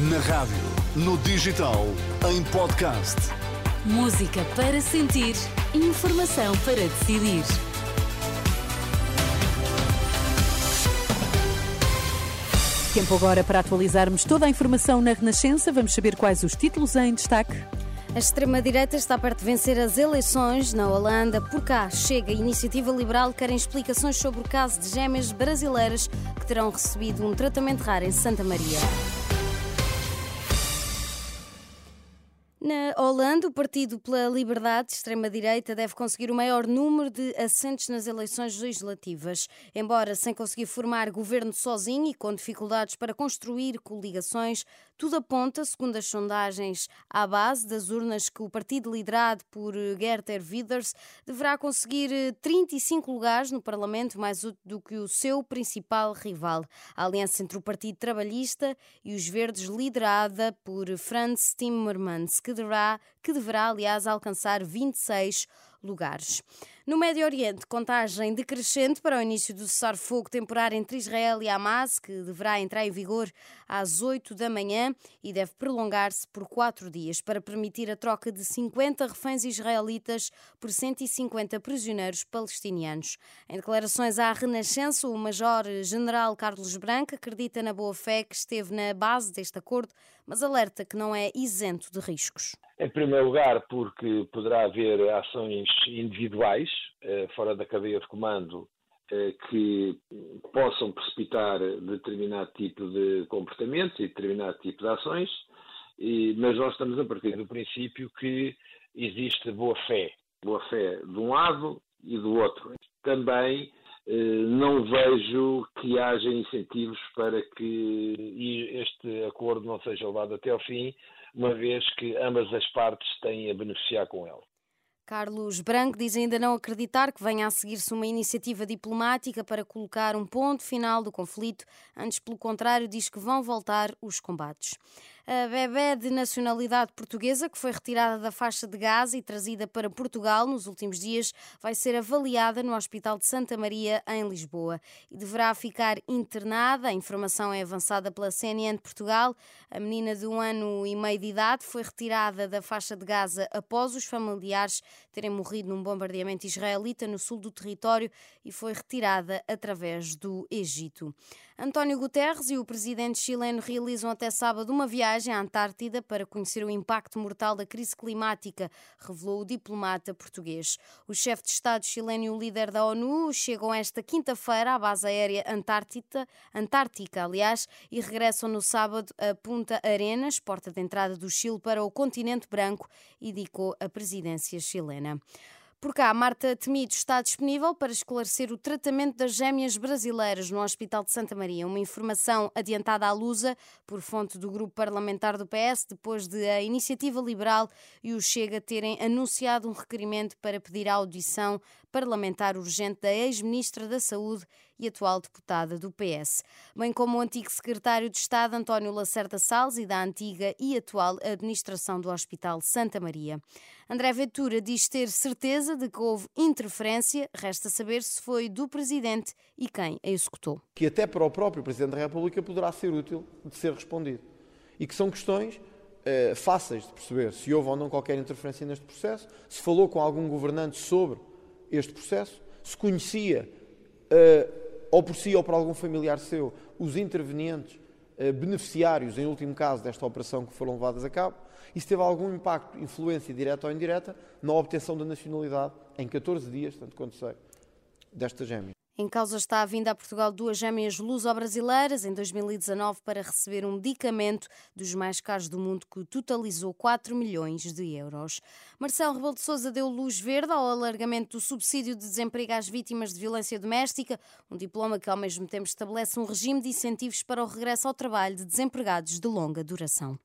Na rádio, no digital, em podcast. Música para sentir, informação para decidir. Tempo agora para atualizarmos toda a informação na Renascença. Vamos saber quais os títulos em destaque. A extrema-direita está perto de vencer as eleições na Holanda. Por cá, chega a Iniciativa Liberal querem explicações sobre o caso de gêmeas brasileiras que terão recebido um tratamento raro em Santa Maria. Na Holanda, o Partido pela Liberdade de Extrema-Direita deve conseguir o maior número de assentos nas eleições legislativas. Embora sem conseguir formar governo sozinho e com dificuldades para construir coligações, tudo aponta, segundo as sondagens à base das urnas, que o partido liderado por Gerter Wilders deverá conseguir 35 lugares no Parlamento, mais do que o seu principal rival. A aliança entre o Partido Trabalhista e os Verdes, liderada por Franz Timmermans, que deverá, que deverá aliás, alcançar 26 lugares. No Médio Oriente, contagem decrescente para o início do cessar-fogo temporário entre Israel e Hamas, que deverá entrar em vigor às 8 da manhã e deve prolongar-se por quatro dias para permitir a troca de 50 reféns israelitas por 150 prisioneiros palestinianos. Em declarações à Renascença, o Major-General Carlos Branco acredita na boa-fé que esteve na base deste acordo, mas alerta que não é isento de riscos. Em primeiro lugar, porque poderá haver ações individuais eh, fora da cadeia de comando eh, que possam precipitar determinado tipo de comportamentos e determinado tipo de ações, mas nós estamos a partir do princípio que existe boa fé, boa fé de um lado e do outro. Também eh, não vejo que haja incentivos para que este acordo não seja levado até ao fim, uma vez que ambas as partes têm a beneficiar com ele. Carlos Branco diz ainda não acreditar que venha a seguir-se uma iniciativa diplomática para colocar um ponto final do conflito, antes, pelo contrário, diz que vão voltar os combates. A bebê de nacionalidade portuguesa, que foi retirada da faixa de Gaza e trazida para Portugal nos últimos dias, vai ser avaliada no Hospital de Santa Maria, em Lisboa, e deverá ficar internada. A informação é avançada pela CNN de Portugal. A menina de um ano e meio de idade foi retirada da faixa de Gaza após os familiares terem morrido num bombardeamento israelita no sul do território e foi retirada através do Egito. António Guterres e o presidente chileno realizam até sábado uma viagem à Antártida para conhecer o impacto mortal da crise climática, revelou o diplomata português. O chefe de Estado chileno e o líder da ONU chegam esta quinta-feira à base aérea Antártida, Antártica, aliás, e regressam no sábado a Punta Arenas, porta de entrada do Chile para o continente branco, indicou a presidência chilena. Por cá, Marta Temido está disponível para esclarecer o tratamento das gêmeas brasileiras no Hospital de Santa Maria. Uma informação adiantada à Lusa por fonte do grupo parlamentar do PS, depois de a Iniciativa Liberal e o Chega terem anunciado um requerimento para pedir a audição parlamentar urgente da ex-ministra da Saúde e atual deputada do PS, bem como o antigo secretário de Estado António Lacerda Salles e da antiga e atual administração do Hospital Santa Maria. André Ventura diz ter certeza de que houve interferência, resta saber se foi do presidente e quem a executou. Que até para o próprio presidente da República poderá ser útil de ser respondido. E que são questões eh, fáceis de perceber se houve ou não qualquer interferência neste processo, se falou com algum governante sobre este processo, se conhecia, uh, ou por si ou por algum familiar seu, os intervenientes uh, beneficiários, em último caso, desta operação que foram levadas a cabo, e se teve algum impacto, influência direta ou indireta, na obtenção da nacionalidade, em 14 dias, tanto quanto sei, desta gêmea. Em causa está a vinda a Portugal duas gêmeas luso-brasileiras em 2019 para receber um medicamento dos mais caros do mundo que totalizou 4 milhões de euros. Marcelo Rebelo de Sousa deu luz verde ao alargamento do subsídio de desemprego às vítimas de violência doméstica, um diploma que ao mesmo tempo estabelece um regime de incentivos para o regresso ao trabalho de desempregados de longa duração.